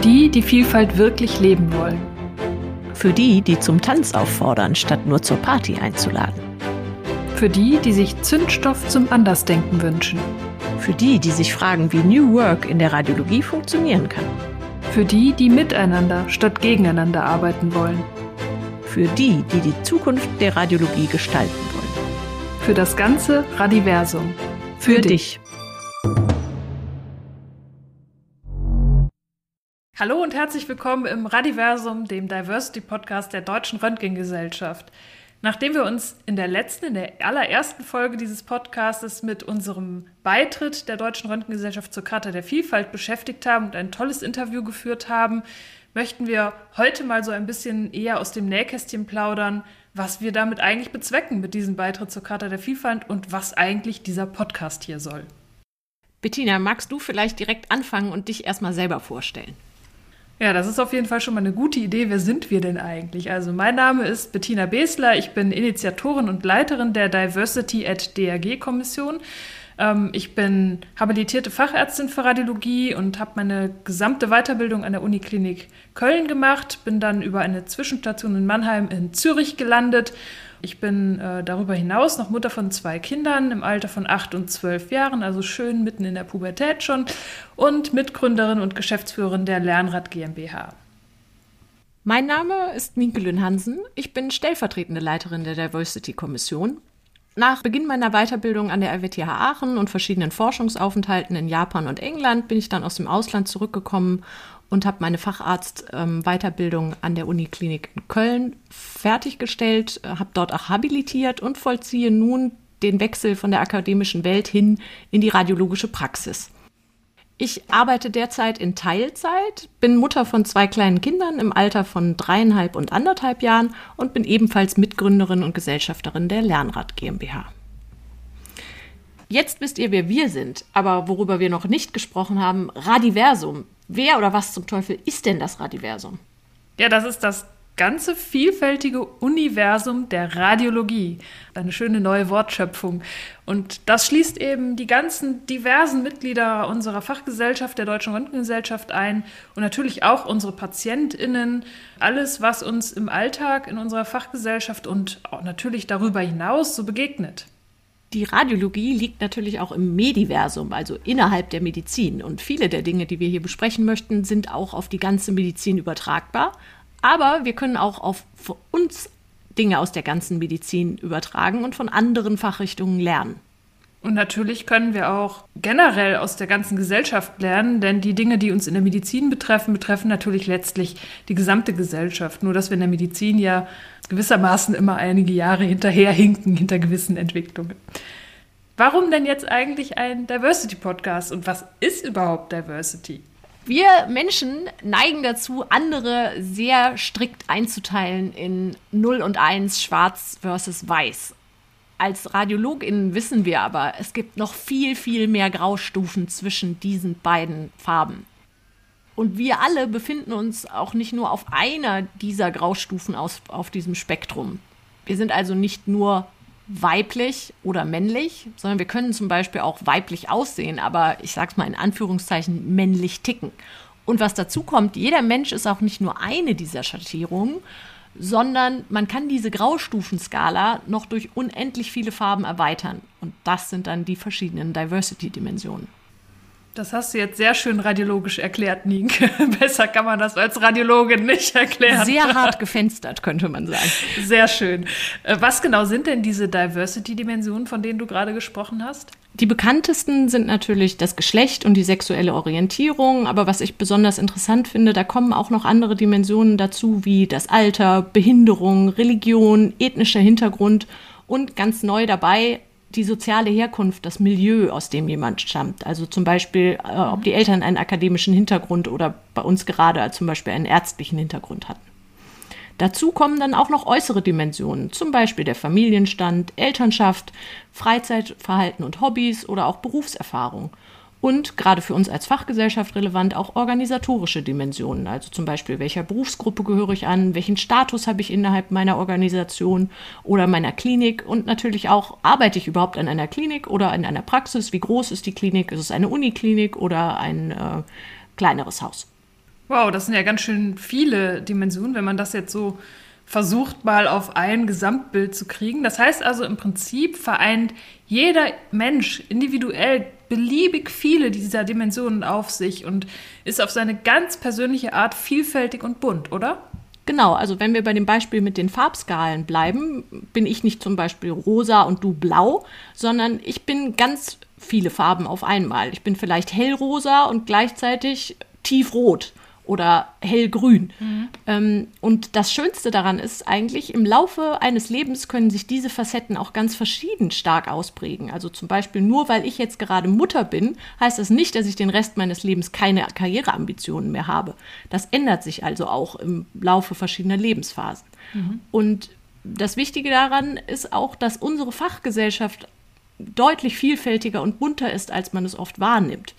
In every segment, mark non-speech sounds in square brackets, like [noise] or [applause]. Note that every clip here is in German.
die, die Vielfalt wirklich leben wollen. Für die, die zum Tanz auffordern, statt nur zur Party einzuladen. Für die, die sich Zündstoff zum Andersdenken wünschen. Für die, die sich fragen, wie New Work in der Radiologie funktionieren kann. Für die, die miteinander statt gegeneinander arbeiten wollen. Für die, die die Zukunft der Radiologie gestalten wollen. Für das ganze Radiversum. Für, Für dich. dich. Hallo und herzlich willkommen im Radiversum, dem Diversity Podcast der Deutschen Röntgengesellschaft. Nachdem wir uns in der letzten, in der allerersten Folge dieses Podcastes mit unserem Beitritt der Deutschen Röntgengesellschaft zur Charta der Vielfalt beschäftigt haben und ein tolles Interview geführt haben, möchten wir heute mal so ein bisschen eher aus dem Nähkästchen plaudern, was wir damit eigentlich bezwecken mit diesem Beitritt zur Charta der Vielfalt und was eigentlich dieser Podcast hier soll. Bettina, magst du vielleicht direkt anfangen und dich erstmal selber vorstellen? Ja, das ist auf jeden Fall schon mal eine gute Idee. Wer sind wir denn eigentlich? Also mein Name ist Bettina Besler. Ich bin Initiatorin und Leiterin der Diversity at DRG Kommission. Ähm, ich bin habilitierte Fachärztin für Radiologie und habe meine gesamte Weiterbildung an der Uniklinik Köln gemacht. Bin dann über eine Zwischenstation in Mannheim in Zürich gelandet ich bin äh, darüber hinaus noch Mutter von zwei Kindern im Alter von acht und zwölf Jahren, also schön mitten in der Pubertät schon, und Mitgründerin und Geschäftsführerin der Lernrad GmbH. Mein Name ist Nienke Lünhansen. Ich bin stellvertretende Leiterin der Diversity-Kommission. Nach Beginn meiner Weiterbildung an der RWTH Aachen und verschiedenen Forschungsaufenthalten in Japan und England bin ich dann aus dem Ausland zurückgekommen und habe meine Facharzt-Weiterbildung ähm, an der Uniklinik in Köln fertiggestellt, äh, habe dort auch habilitiert und vollziehe nun den Wechsel von der akademischen Welt hin in die radiologische Praxis. Ich arbeite derzeit in Teilzeit, bin Mutter von zwei kleinen Kindern im Alter von dreieinhalb und anderthalb Jahren und bin ebenfalls Mitgründerin und Gesellschafterin der Lernrad GmbH. Jetzt wisst ihr, wer wir sind, aber worüber wir noch nicht gesprochen haben, Radiversum. Wer oder was zum Teufel ist denn das Radiversum? Ja, das ist das ganze vielfältige Universum der Radiologie. Eine schöne neue Wortschöpfung. Und das schließt eben die ganzen diversen Mitglieder unserer Fachgesellschaft, der Deutschen Röntgengesellschaft ein und natürlich auch unsere PatientInnen. Alles, was uns im Alltag in unserer Fachgesellschaft und auch natürlich darüber hinaus so begegnet. Die Radiologie liegt natürlich auch im Mediversum, also innerhalb der Medizin. Und viele der Dinge, die wir hier besprechen möchten, sind auch auf die ganze Medizin übertragbar. Aber wir können auch auf uns Dinge aus der ganzen Medizin übertragen und von anderen Fachrichtungen lernen. Und natürlich können wir auch generell aus der ganzen Gesellschaft lernen, denn die Dinge, die uns in der Medizin betreffen, betreffen natürlich letztlich die gesamte Gesellschaft. Nur dass wir in der Medizin ja gewissermaßen immer einige Jahre hinterherhinken hinter gewissen Entwicklungen. Warum denn jetzt eigentlich ein Diversity-Podcast und was ist überhaupt Diversity? Wir Menschen neigen dazu, andere sehr strikt einzuteilen in 0 und 1, schwarz versus weiß. Als Radiologin wissen wir aber, es gibt noch viel, viel mehr Graustufen zwischen diesen beiden Farben. Und wir alle befinden uns auch nicht nur auf einer dieser Graustufen aus, auf diesem Spektrum. Wir sind also nicht nur weiblich oder männlich, sondern wir können zum Beispiel auch weiblich aussehen, aber ich sag's mal in Anführungszeichen männlich ticken. Und was dazu kommt, jeder Mensch ist auch nicht nur eine dieser Schattierungen, sondern man kann diese Graustufenskala noch durch unendlich viele Farben erweitern. Und das sind dann die verschiedenen Diversity-Dimensionen. Das hast du jetzt sehr schön radiologisch erklärt, Nienke. [laughs] Besser kann man das als Radiologin nicht erklären. Sehr hart gefenstert, könnte man sagen. [laughs] Sehr schön. Äh, was genau sind denn diese Diversity-Dimensionen, von denen du gerade gesprochen hast? Die bekanntesten sind natürlich das Geschlecht und die sexuelle Orientierung, aber was ich besonders interessant finde, da kommen auch noch andere Dimensionen dazu, wie das Alter, Behinderung, Religion, ethnischer Hintergrund und ganz neu dabei die soziale Herkunft, das Milieu, aus dem jemand stammt. Also zum Beispiel, äh, ob die Eltern einen akademischen Hintergrund oder bei uns gerade zum Beispiel einen ärztlichen Hintergrund hatten. Dazu kommen dann auch noch äußere Dimensionen, zum Beispiel der Familienstand, Elternschaft, Freizeitverhalten und Hobbys oder auch Berufserfahrung und gerade für uns als Fachgesellschaft relevant auch organisatorische Dimensionen, also zum Beispiel welcher Berufsgruppe gehöre ich an, welchen Status habe ich innerhalb meiner Organisation oder meiner Klinik und natürlich auch, arbeite ich überhaupt an einer Klinik oder in einer Praxis, wie groß ist die Klinik, ist es eine Uniklinik oder ein äh, kleineres Haus. Wow, das sind ja ganz schön viele Dimensionen, wenn man das jetzt so versucht mal auf ein Gesamtbild zu kriegen. Das heißt also im Prinzip vereint jeder Mensch individuell beliebig viele dieser Dimensionen auf sich und ist auf seine ganz persönliche Art vielfältig und bunt, oder? Genau, also wenn wir bei dem Beispiel mit den Farbskalen bleiben, bin ich nicht zum Beispiel rosa und du blau, sondern ich bin ganz viele Farben auf einmal. Ich bin vielleicht hellrosa und gleichzeitig tiefrot oder hellgrün. Mhm. Ähm, und das Schönste daran ist eigentlich, im Laufe eines Lebens können sich diese Facetten auch ganz verschieden stark ausprägen. Also zum Beispiel nur weil ich jetzt gerade Mutter bin, heißt das nicht, dass ich den Rest meines Lebens keine Karriereambitionen mehr habe. Das ändert sich also auch im Laufe verschiedener Lebensphasen. Mhm. Und das Wichtige daran ist auch, dass unsere Fachgesellschaft deutlich vielfältiger und bunter ist, als man es oft wahrnimmt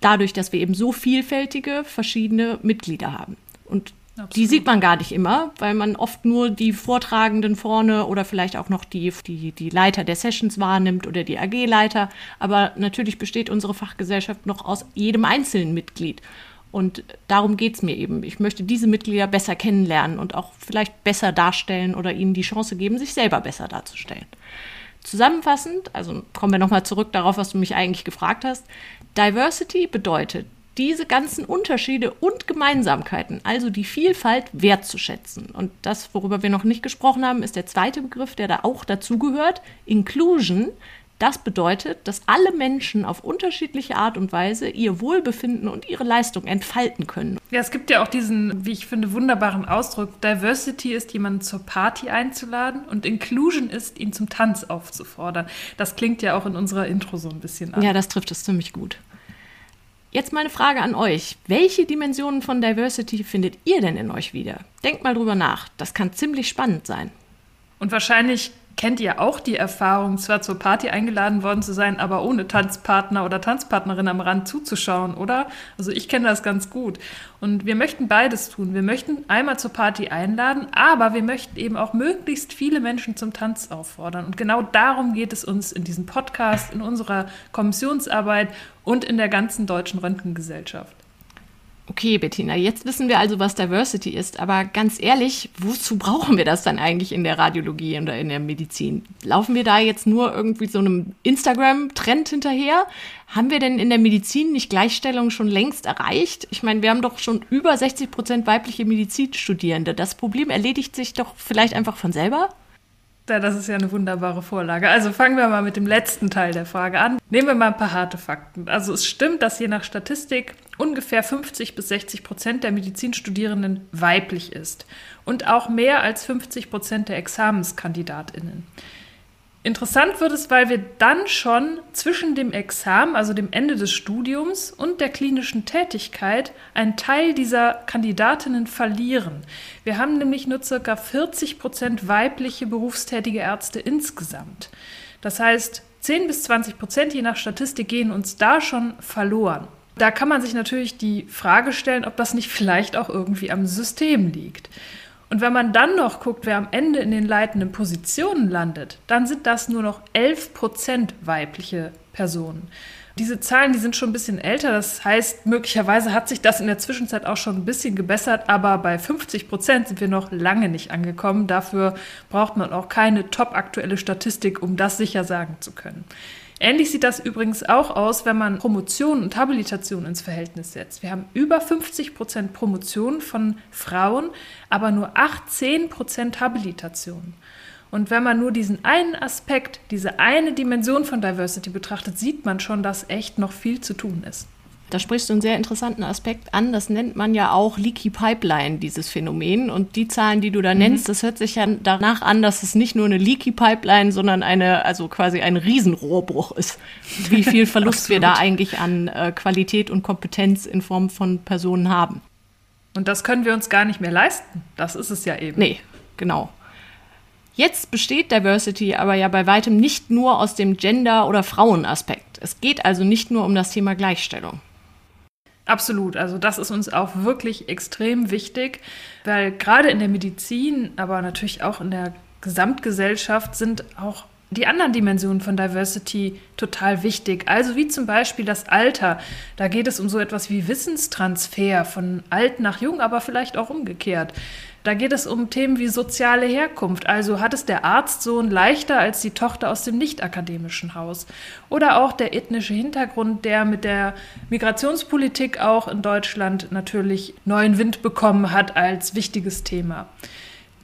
dadurch, dass wir eben so vielfältige verschiedene Mitglieder haben. Und Absolut. die sieht man gar nicht immer, weil man oft nur die Vortragenden vorne oder vielleicht auch noch die, die, die Leiter der Sessions wahrnimmt oder die AG-Leiter. Aber natürlich besteht unsere Fachgesellschaft noch aus jedem einzelnen Mitglied. Und darum geht es mir eben. Ich möchte diese Mitglieder besser kennenlernen und auch vielleicht besser darstellen oder ihnen die Chance geben, sich selber besser darzustellen. Zusammenfassend, also kommen wir nochmal zurück darauf, was du mich eigentlich gefragt hast. Diversity bedeutet, diese ganzen Unterschiede und Gemeinsamkeiten, also die Vielfalt wertzuschätzen. Und das, worüber wir noch nicht gesprochen haben, ist der zweite Begriff, der da auch dazugehört, Inclusion. Das bedeutet, dass alle Menschen auf unterschiedliche Art und Weise ihr Wohlbefinden und ihre Leistung entfalten können. Ja, es gibt ja auch diesen, wie ich finde, wunderbaren Ausdruck. Diversity ist, jemanden zur Party einzuladen und Inclusion ist, ihn zum Tanz aufzufordern. Das klingt ja auch in unserer Intro so ein bisschen an. Ja, das trifft es ziemlich gut. Jetzt meine Frage an euch. Welche Dimensionen von Diversity findet ihr denn in euch wieder? Denkt mal drüber nach. Das kann ziemlich spannend sein. Und wahrscheinlich kennt ihr auch die Erfahrung, zwar zur Party eingeladen worden zu sein, aber ohne Tanzpartner oder Tanzpartnerin am Rand zuzuschauen, oder? Also ich kenne das ganz gut. Und wir möchten beides tun. Wir möchten einmal zur Party einladen, aber wir möchten eben auch möglichst viele Menschen zum Tanz auffordern. Und genau darum geht es uns in diesem Podcast, in unserer Kommissionsarbeit und in der ganzen deutschen Röntgengesellschaft. Okay, Bettina, jetzt wissen wir also, was Diversity ist, aber ganz ehrlich, wozu brauchen wir das dann eigentlich in der Radiologie oder in der Medizin? Laufen wir da jetzt nur irgendwie so einem Instagram-Trend hinterher? Haben wir denn in der Medizin nicht Gleichstellung schon längst erreicht? Ich meine, wir haben doch schon über 60 Prozent weibliche Medizinstudierende. Das Problem erledigt sich doch vielleicht einfach von selber? Das ist ja eine wunderbare Vorlage. Also fangen wir mal mit dem letzten Teil der Frage an. Nehmen wir mal ein paar harte Fakten. Also es stimmt, dass je nach Statistik ungefähr 50 bis 60 Prozent der Medizinstudierenden weiblich ist und auch mehr als 50 Prozent der Examenskandidatinnen. Interessant wird es, weil wir dann schon zwischen dem Examen, also dem Ende des Studiums und der klinischen Tätigkeit einen Teil dieser Kandidatinnen verlieren. Wir haben nämlich nur ca. 40 Prozent weibliche berufstätige Ärzte insgesamt. Das heißt, 10 bis 20 Prozent je nach Statistik gehen uns da schon verloren. Da kann man sich natürlich die Frage stellen, ob das nicht vielleicht auch irgendwie am System liegt. Und wenn man dann noch guckt, wer am Ende in den leitenden Positionen landet, dann sind das nur noch 11 Prozent weibliche Personen. Diese Zahlen, die sind schon ein bisschen älter. Das heißt, möglicherweise hat sich das in der Zwischenzeit auch schon ein bisschen gebessert, aber bei 50 Prozent sind wir noch lange nicht angekommen. Dafür braucht man auch keine top aktuelle Statistik, um das sicher sagen zu können. Ähnlich sieht das übrigens auch aus, wenn man Promotion und Habilitation ins Verhältnis setzt. Wir haben über 50 Prozent Promotion von Frauen, aber nur 18 Prozent Habilitation. Und wenn man nur diesen einen Aspekt, diese eine Dimension von Diversity betrachtet, sieht man schon, dass echt noch viel zu tun ist. Da sprichst du einen sehr interessanten Aspekt an. Das nennt man ja auch Leaky Pipeline, dieses Phänomen. Und die Zahlen, die du da mhm. nennst, das hört sich ja danach an, dass es nicht nur eine Leaky Pipeline, sondern eine, also quasi ein Riesenrohrbruch ist. Wie viel [laughs] Verlust wir da eigentlich an äh, Qualität und Kompetenz in Form von Personen haben. Und das können wir uns gar nicht mehr leisten. Das ist es ja eben. Nee, genau. Jetzt besteht Diversity aber ja bei weitem nicht nur aus dem Gender- oder Frauenaspekt. Es geht also nicht nur um das Thema Gleichstellung. Absolut. Also das ist uns auch wirklich extrem wichtig, weil gerade in der Medizin, aber natürlich auch in der Gesamtgesellschaft sind auch die anderen Dimensionen von Diversity total wichtig. Also wie zum Beispiel das Alter. Da geht es um so etwas wie Wissenstransfer von alt nach jung, aber vielleicht auch umgekehrt. Da geht es um Themen wie soziale Herkunft. Also hat es der Arztsohn leichter als die Tochter aus dem nicht-akademischen Haus. Oder auch der ethnische Hintergrund, der mit der Migrationspolitik auch in Deutschland natürlich neuen Wind bekommen hat als wichtiges Thema.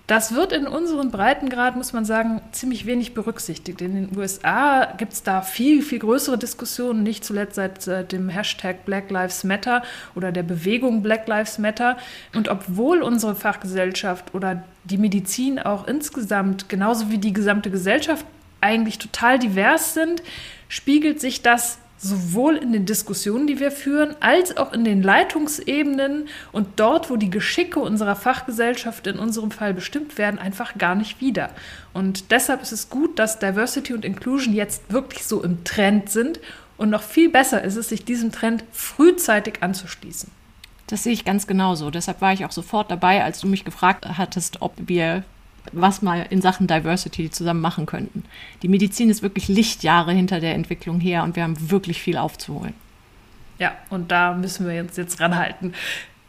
Das wird in unserem Breitengrad, muss man sagen, ziemlich wenig berücksichtigt. In den USA gibt es da viel, viel größere Diskussionen, nicht zuletzt seit, seit dem Hashtag Black Lives Matter oder der Bewegung Black Lives Matter. Und obwohl unsere Fachgesellschaft oder die Medizin auch insgesamt, genauso wie die gesamte Gesellschaft, eigentlich total divers sind, spiegelt sich das sowohl in den Diskussionen, die wir führen, als auch in den Leitungsebenen und dort, wo die Geschicke unserer Fachgesellschaft in unserem Fall bestimmt werden, einfach gar nicht wieder. Und deshalb ist es gut, dass Diversity und Inclusion jetzt wirklich so im Trend sind und noch viel besser ist es, sich diesem Trend frühzeitig anzuschließen. Das sehe ich ganz genauso. Deshalb war ich auch sofort dabei, als du mich gefragt hattest, ob wir was mal in Sachen Diversity zusammen machen könnten. Die Medizin ist wirklich Lichtjahre hinter der Entwicklung her und wir haben wirklich viel aufzuholen. Ja, und da müssen wir uns jetzt ranhalten.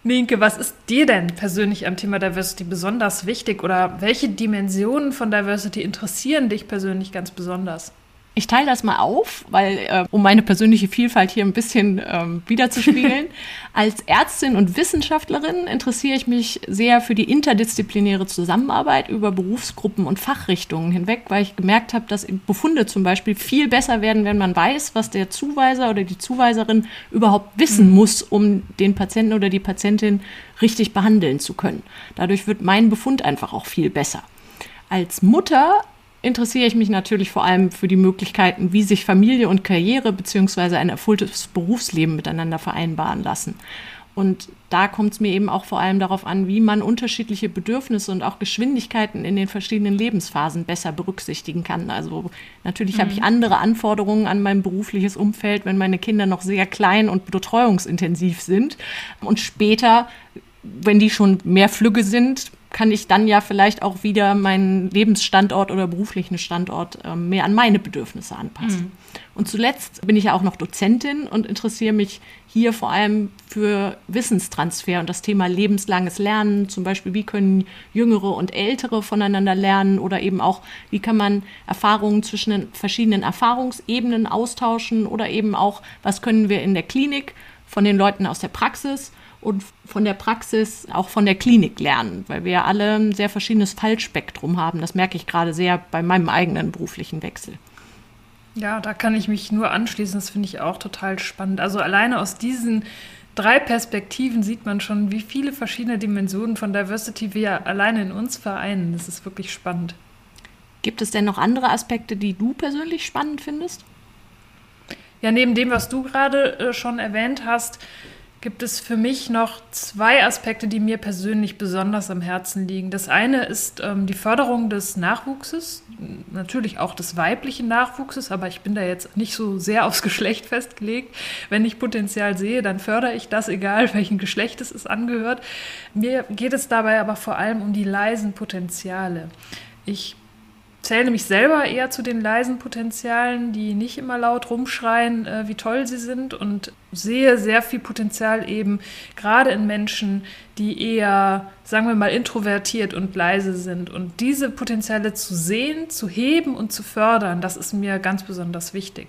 Nienke, was ist dir denn persönlich am Thema Diversity besonders wichtig oder welche Dimensionen von Diversity interessieren dich persönlich ganz besonders? Ich teile das mal auf, weil äh, um meine persönliche Vielfalt hier ein bisschen ähm, wiederzuspiegeln. [laughs] Als Ärztin und Wissenschaftlerin interessiere ich mich sehr für die interdisziplinäre Zusammenarbeit über Berufsgruppen und Fachrichtungen hinweg, weil ich gemerkt habe, dass Befunde zum Beispiel viel besser werden, wenn man weiß, was der Zuweiser oder die Zuweiserin überhaupt wissen mhm. muss, um den Patienten oder die Patientin richtig behandeln zu können. Dadurch wird mein Befund einfach auch viel besser. Als Mutter interessiere ich mich natürlich vor allem für die Möglichkeiten, wie sich Familie und Karriere bzw. ein erfülltes Berufsleben miteinander vereinbaren lassen. Und da kommt es mir eben auch vor allem darauf an, wie man unterschiedliche Bedürfnisse und auch Geschwindigkeiten in den verschiedenen Lebensphasen besser berücksichtigen kann. Also natürlich mhm. habe ich andere Anforderungen an mein berufliches Umfeld, wenn meine Kinder noch sehr klein und betreuungsintensiv sind. Und später, wenn die schon mehr Flügge sind, kann ich dann ja vielleicht auch wieder meinen Lebensstandort oder beruflichen Standort ähm, mehr an meine Bedürfnisse anpassen. Mhm. Und zuletzt bin ich ja auch noch Dozentin und interessiere mich hier vor allem für Wissenstransfer und das Thema lebenslanges Lernen. Zum Beispiel, wie können Jüngere und Ältere voneinander lernen oder eben auch, wie kann man Erfahrungen zwischen den verschiedenen Erfahrungsebenen austauschen oder eben auch, was können wir in der Klinik von den Leuten aus der Praxis und von der Praxis, auch von der Klinik lernen, weil wir ja alle ein sehr verschiedenes Fallspektrum haben. Das merke ich gerade sehr bei meinem eigenen beruflichen Wechsel. Ja, da kann ich mich nur anschließen. Das finde ich auch total spannend. Also alleine aus diesen drei Perspektiven sieht man schon, wie viele verschiedene Dimensionen von Diversity wir alleine in uns vereinen. Das ist wirklich spannend. Gibt es denn noch andere Aspekte, die du persönlich spannend findest? Ja, neben dem, was du gerade äh, schon erwähnt hast, gibt es für mich noch zwei Aspekte, die mir persönlich besonders am Herzen liegen. Das eine ist ähm, die Förderung des Nachwuchses, natürlich auch des weiblichen Nachwuchses, aber ich bin da jetzt nicht so sehr aufs Geschlecht festgelegt. Wenn ich Potenzial sehe, dann fördere ich das, egal [laughs] welchen Geschlecht es angehört. Mir geht es dabei aber vor allem um die leisen Potenziale. Ich zähle mich selber eher zu den leisen Potenzialen, die nicht immer laut rumschreien, äh, wie toll sie sind und sehe sehr viel Potenzial eben gerade in Menschen, die eher, sagen wir mal, introvertiert und leise sind. Und diese Potenziale zu sehen, zu heben und zu fördern, das ist mir ganz besonders wichtig.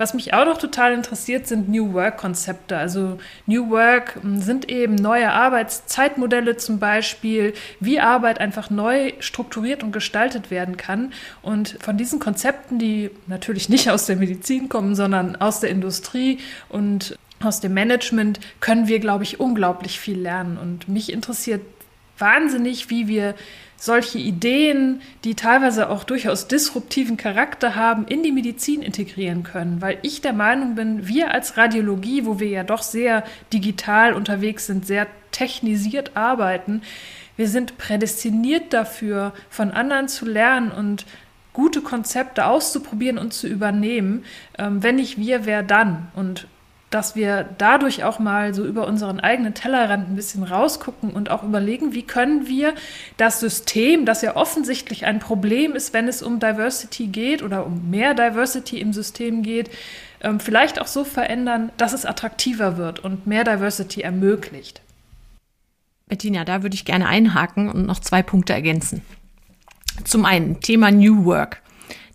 Was mich auch noch total interessiert, sind New Work-Konzepte. Also New Work hm, sind eben neue Arbeitszeitmodelle zum Beispiel, wie Arbeit einfach neu strukturiert und gestaltet werden kann. Und von diesen Konzepten, die natürlich nicht aus der Medizin kommen, sondern aus der Industrie und aus dem Management, können wir, glaube ich, unglaublich viel lernen. Und mich interessiert wahnsinnig, wie wir solche Ideen, die teilweise auch durchaus disruptiven Charakter haben, in die Medizin integrieren können. Weil ich der Meinung bin, wir als Radiologie, wo wir ja doch sehr digital unterwegs sind, sehr technisiert arbeiten, wir sind prädestiniert dafür, von anderen zu lernen und gute Konzepte auszuprobieren und zu übernehmen. Ähm, wenn nicht wir, wer dann? Und dass wir dadurch auch mal so über unseren eigenen Tellerrand ein bisschen rausgucken und auch überlegen, wie können wir das System, das ja offensichtlich ein Problem ist, wenn es um Diversity geht oder um mehr Diversity im System geht, ähm, vielleicht auch so verändern, dass es attraktiver wird und mehr Diversity ermöglicht. Bettina, da würde ich gerne einhaken und noch zwei Punkte ergänzen. Zum einen Thema New Work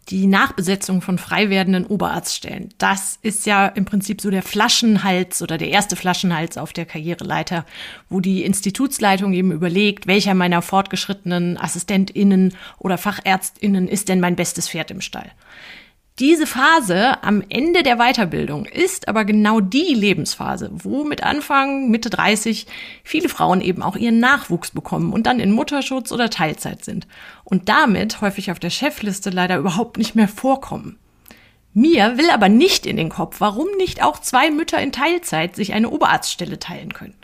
die Nachbesetzung von frei werdenden Oberarztstellen. Das ist ja im Prinzip so der Flaschenhals oder der erste Flaschenhals auf der Karriereleiter, wo die Institutsleitung eben überlegt, welcher meiner fortgeschrittenen AssistentInnen oder FachärztInnen ist denn mein bestes Pferd im Stall. Diese Phase am Ende der Weiterbildung ist aber genau die Lebensphase, wo mit Anfang, Mitte 30 viele Frauen eben auch ihren Nachwuchs bekommen und dann in Mutterschutz oder Teilzeit sind und damit häufig auf der Chefliste leider überhaupt nicht mehr vorkommen. Mir will aber nicht in den Kopf, warum nicht auch zwei Mütter in Teilzeit sich eine Oberarztstelle teilen können.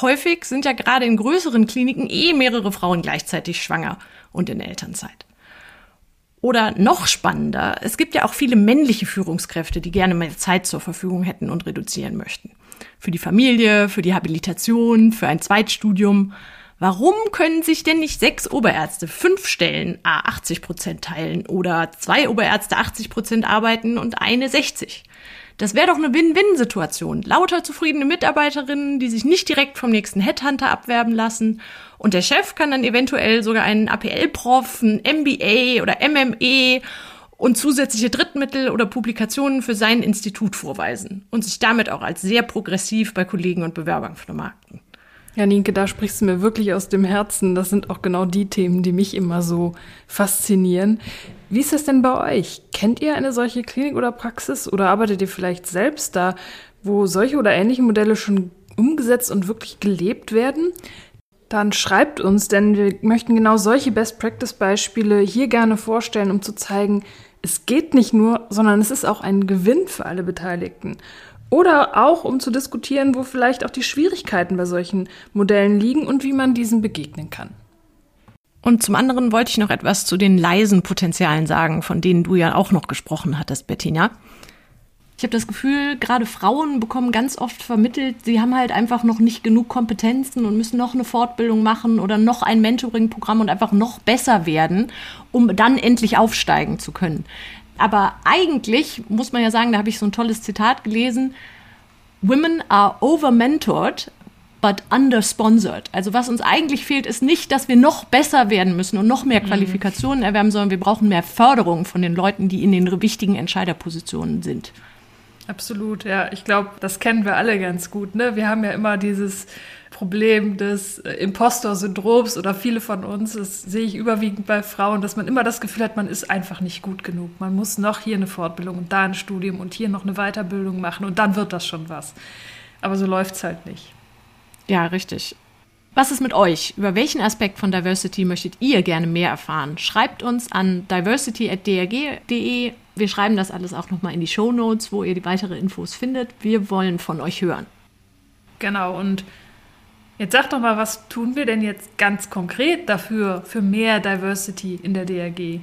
Häufig sind ja gerade in größeren Kliniken eh mehrere Frauen gleichzeitig schwanger und in Elternzeit. Oder noch spannender, es gibt ja auch viele männliche Führungskräfte, die gerne mehr Zeit zur Verfügung hätten und reduzieren möchten. Für die Familie, für die Habilitation, für ein Zweitstudium. Warum können sich denn nicht sechs Oberärzte fünf Stellen a 80 Prozent teilen oder zwei Oberärzte 80 Prozent arbeiten und eine 60? Das wäre doch eine Win-Win-Situation. Lauter zufriedene Mitarbeiterinnen, die sich nicht direkt vom nächsten Headhunter abwerben lassen. Und der Chef kann dann eventuell sogar einen APL-Prof, ein MBA oder MME und zusätzliche Drittmittel oder Publikationen für sein Institut vorweisen und sich damit auch als sehr progressiv bei Kollegen und Bewerbern vermarkten. Ja, Nienke, da sprichst du mir wirklich aus dem Herzen. Das sind auch genau die Themen, die mich immer so faszinieren. Wie ist das denn bei euch? Kennt ihr eine solche Klinik oder Praxis oder arbeitet ihr vielleicht selbst da, wo solche oder ähnliche Modelle schon umgesetzt und wirklich gelebt werden? Dann schreibt uns, denn wir möchten genau solche Best-Practice-Beispiele hier gerne vorstellen, um zu zeigen, es geht nicht nur, sondern es ist auch ein Gewinn für alle Beteiligten. Oder auch, um zu diskutieren, wo vielleicht auch die Schwierigkeiten bei solchen Modellen liegen und wie man diesen begegnen kann. Und zum anderen wollte ich noch etwas zu den leisen Potenzialen sagen, von denen du ja auch noch gesprochen hattest, Bettina. Ich habe das Gefühl, gerade Frauen bekommen ganz oft vermittelt, sie haben halt einfach noch nicht genug Kompetenzen und müssen noch eine Fortbildung machen oder noch ein Mentoring-Programm und einfach noch besser werden, um dann endlich aufsteigen zu können. Aber eigentlich muss man ja sagen, da habe ich so ein tolles Zitat gelesen, Women are over-mentored, but under-sponsored. Also was uns eigentlich fehlt, ist nicht, dass wir noch besser werden müssen und noch mehr mhm. Qualifikationen erwerben, sondern wir brauchen mehr Förderung von den Leuten, die in den wichtigen Entscheiderpositionen sind. Absolut, ja. Ich glaube, das kennen wir alle ganz gut. Ne? Wir haben ja immer dieses Problem des äh, Impostor-Syndroms oder viele von uns, das sehe ich überwiegend bei Frauen, dass man immer das Gefühl hat, man ist einfach nicht gut genug. Man muss noch hier eine Fortbildung und da ein Studium und hier noch eine Weiterbildung machen und dann wird das schon was. Aber so läuft es halt nicht. Ja, richtig. Was ist mit euch? Über welchen Aspekt von Diversity möchtet ihr gerne mehr erfahren? Schreibt uns an diversity.drg.de. Wir schreiben das alles auch nochmal in die Show Notes, wo ihr die weitere Infos findet. Wir wollen von euch hören. Genau, und Jetzt sag doch mal, was tun wir denn jetzt ganz konkret dafür, für mehr Diversity in der DRG?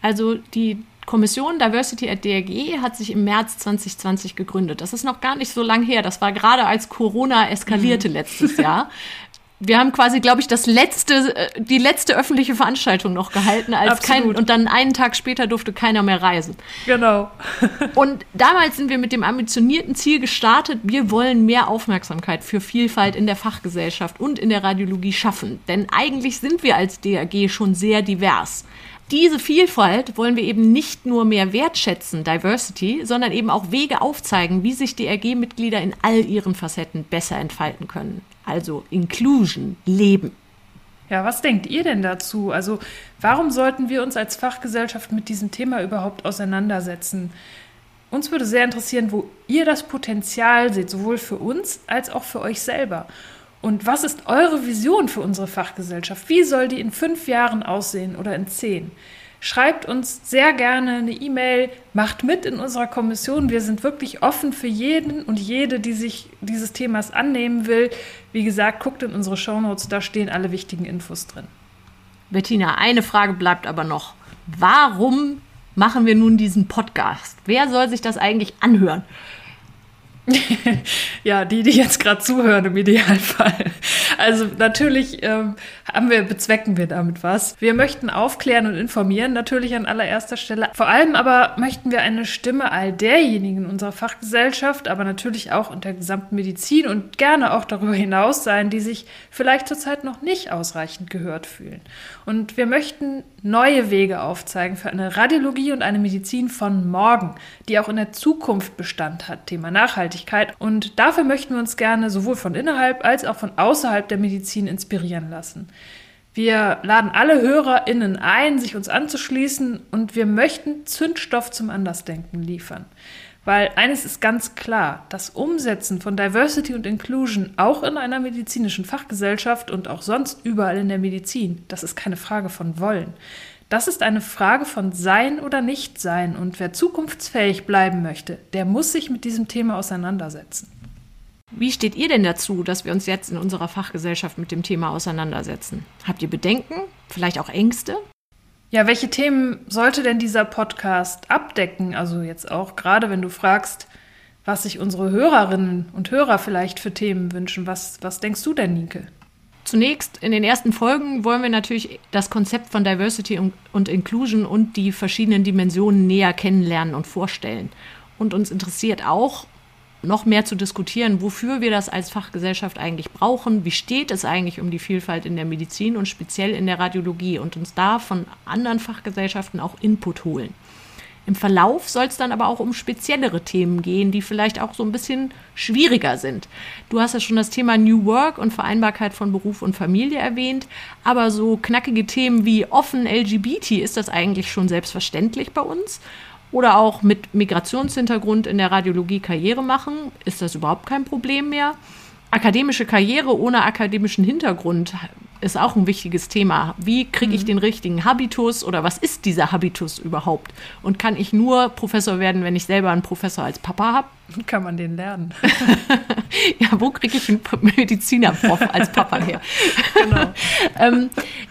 Also die Kommission Diversity at DRG hat sich im März 2020 gegründet. Das ist noch gar nicht so lang her. Das war gerade als Corona eskalierte mhm. letztes Jahr. [laughs] wir haben quasi, glaube ich, das letzte, äh, die letzte öffentliche Veranstaltung noch gehalten, als kein, und dann einen Tag später durfte keiner mehr reisen. Genau. [laughs] und damals sind wir mit dem ambitionierten Ziel gestartet, wir wollen mehr Aufmerksamkeit für Vielfalt in der Fachgesellschaft und in der Radiologie schaffen. Denn eigentlich sind wir als DRG schon sehr divers diese Vielfalt wollen wir eben nicht nur mehr wertschätzen, Diversity, sondern eben auch Wege aufzeigen, wie sich DRG-Mitglieder in all ihren Facetten besser entfalten können also Inclusion, Leben. Ja, was denkt ihr denn dazu? Also warum sollten wir uns als Fachgesellschaft mit diesem Thema überhaupt auseinandersetzen? Uns würde sehr interessieren, wo ihr das Potenzial seht, sowohl für uns als auch für euch selber. Und was ist eure Vision für unsere Fachgesellschaft? Wie soll die in fünf Jahren aussehen oder in zehn? Schreibt uns sehr gerne eine E-Mail, macht mit in unserer Kommission. Wir sind wirklich offen für jeden und jede, die sich dieses Themas annehmen will. Wie gesagt, guckt in unsere Shownotes, da stehen alle wichtigen Infos drin. Bettina, eine Frage bleibt aber noch. Warum machen wir nun diesen Podcast? Wer soll sich das eigentlich anhören? [laughs] ja, die, die jetzt gerade zuhören im Idealfall. Also natürlich ähm, haben wir, bezwecken wir damit was. Wir möchten aufklären und informieren, natürlich an allererster Stelle. Vor allem aber möchten wir eine Stimme all derjenigen unserer Fachgesellschaft, aber natürlich auch in der gesamten Medizin und gerne auch darüber hinaus sein, die sich vielleicht zurzeit noch nicht ausreichend gehört fühlen. Und wir möchten neue Wege aufzeigen für eine Radiologie und eine Medizin von morgen, die auch in der Zukunft Bestand hat. Thema Nachhaltigkeit. Und dafür möchten wir uns gerne sowohl von innerhalb als auch von außerhalb der Medizin inspirieren lassen. Wir laden alle HörerInnen ein, sich uns anzuschließen und wir möchten Zündstoff zum Andersdenken liefern. Weil eines ist ganz klar, das Umsetzen von Diversity und Inclusion auch in einer medizinischen Fachgesellschaft und auch sonst überall in der Medizin, das ist keine Frage von Wollen. Das ist eine Frage von Sein oder Nichtsein und wer zukunftsfähig bleiben möchte, der muss sich mit diesem Thema auseinandersetzen. Wie steht ihr denn dazu, dass wir uns jetzt in unserer Fachgesellschaft mit dem Thema auseinandersetzen? Habt ihr Bedenken? Vielleicht auch Ängste? Ja, welche Themen sollte denn dieser Podcast abdecken? Also jetzt auch gerade, wenn du fragst, was sich unsere Hörerinnen und Hörer vielleicht für Themen wünschen. Was, was denkst du denn, Nike? Zunächst, in den ersten Folgen wollen wir natürlich das Konzept von Diversity und Inclusion und die verschiedenen Dimensionen näher kennenlernen und vorstellen. Und uns interessiert auch, noch mehr zu diskutieren, wofür wir das als Fachgesellschaft eigentlich brauchen, wie steht es eigentlich um die Vielfalt in der Medizin und speziell in der Radiologie und uns da von anderen Fachgesellschaften auch Input holen. Im Verlauf soll es dann aber auch um speziellere Themen gehen, die vielleicht auch so ein bisschen schwieriger sind. Du hast ja schon das Thema New Work und Vereinbarkeit von Beruf und Familie erwähnt, aber so knackige Themen wie offen LGBT ist das eigentlich schon selbstverständlich bei uns oder auch mit Migrationshintergrund in der Radiologie Karriere machen, ist das überhaupt kein Problem mehr. Akademische Karriere ohne akademischen Hintergrund ist auch ein wichtiges Thema. Wie kriege ich mhm. den richtigen Habitus oder was ist dieser Habitus überhaupt? Und kann ich nur Professor werden, wenn ich selber einen Professor als Papa habe? [laughs] Kann man den lernen? [laughs] ja, wo kriege ich einen Medizinerprof als Papa her? [laughs] genau. ähm,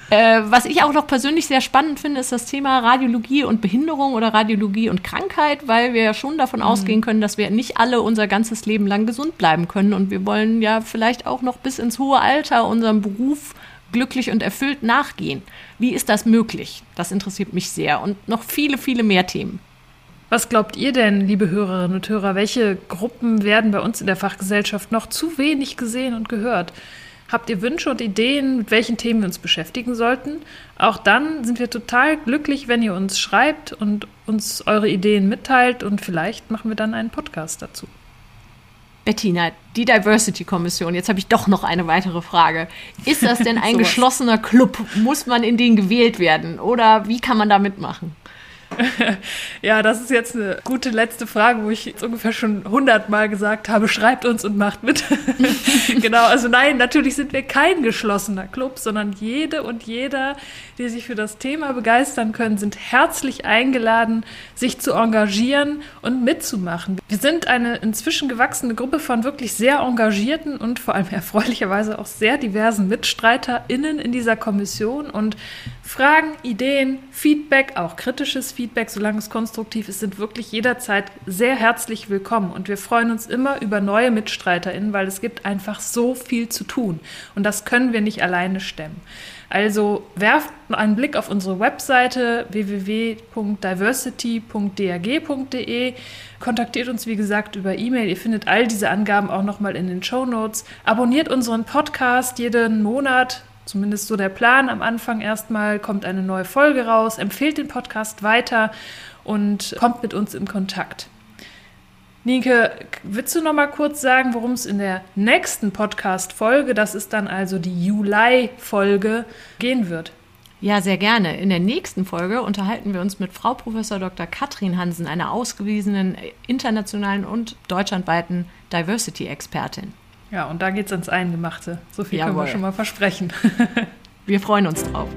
äh, was ich auch noch persönlich sehr spannend finde, ist das Thema Radiologie und Behinderung oder Radiologie und Krankheit, weil wir ja schon davon mhm. ausgehen können, dass wir nicht alle unser ganzes Leben lang gesund bleiben können. Und wir wollen ja vielleicht auch noch bis ins hohe Alter unserem Beruf glücklich und erfüllt nachgehen. Wie ist das möglich? Das interessiert mich sehr und noch viele, viele mehr Themen. Was glaubt ihr denn, liebe Hörerinnen und Hörer, welche Gruppen werden bei uns in der Fachgesellschaft noch zu wenig gesehen und gehört? Habt ihr Wünsche und Ideen, mit welchen Themen wir uns beschäftigen sollten? Auch dann sind wir total glücklich, wenn ihr uns schreibt und uns eure Ideen mitteilt und vielleicht machen wir dann einen Podcast dazu. Bettina, die Diversity-Kommission, jetzt habe ich doch noch eine weitere Frage. Ist das denn [laughs] ein geschlossener Club? Muss man in den gewählt werden? Oder wie kann man da mitmachen? [laughs] ja, das ist jetzt eine gute letzte Frage, wo ich jetzt ungefähr schon hundertmal gesagt habe, schreibt uns und macht mit. [laughs] genau, also nein, natürlich sind wir kein geschlossener Club, sondern jede und jeder, die sich für das Thema begeistern können, sind herzlich eingeladen, sich zu engagieren und mitzumachen. Wir sind eine inzwischen gewachsene Gruppe von wirklich sehr engagierten und vor allem erfreulicherweise auch sehr diversen MitstreiterInnen in dieser Kommission und Fragen, Ideen, Feedback, auch kritisches Feedback, solange es konstruktiv ist, sind wirklich jederzeit sehr herzlich willkommen. Und wir freuen uns immer über neue MitstreiterInnen, weil es gibt einfach so viel zu tun. Und das können wir nicht alleine stemmen. Also werft einen Blick auf unsere Webseite www.diversity.drg.de. Kontaktiert uns, wie gesagt, über E-Mail. Ihr findet all diese Angaben auch nochmal in den Show Notes. Abonniert unseren Podcast jeden Monat zumindest so der Plan. Am Anfang erstmal kommt eine neue Folge raus, empfehlt den Podcast weiter und kommt mit uns in Kontakt. Nike, willst du noch mal kurz sagen, worum es in der nächsten Podcast-Folge, das ist dann also die Juli-Folge, gehen wird? Ja, sehr gerne. In der nächsten Folge unterhalten wir uns mit Frau Professor Dr. Katrin Hansen, einer ausgewiesenen internationalen und deutschlandweiten Diversity-Expertin. Ja, und da geht's ans Eingemachte. So viel Jawohl. können wir schon mal versprechen. [laughs] wir freuen uns drauf.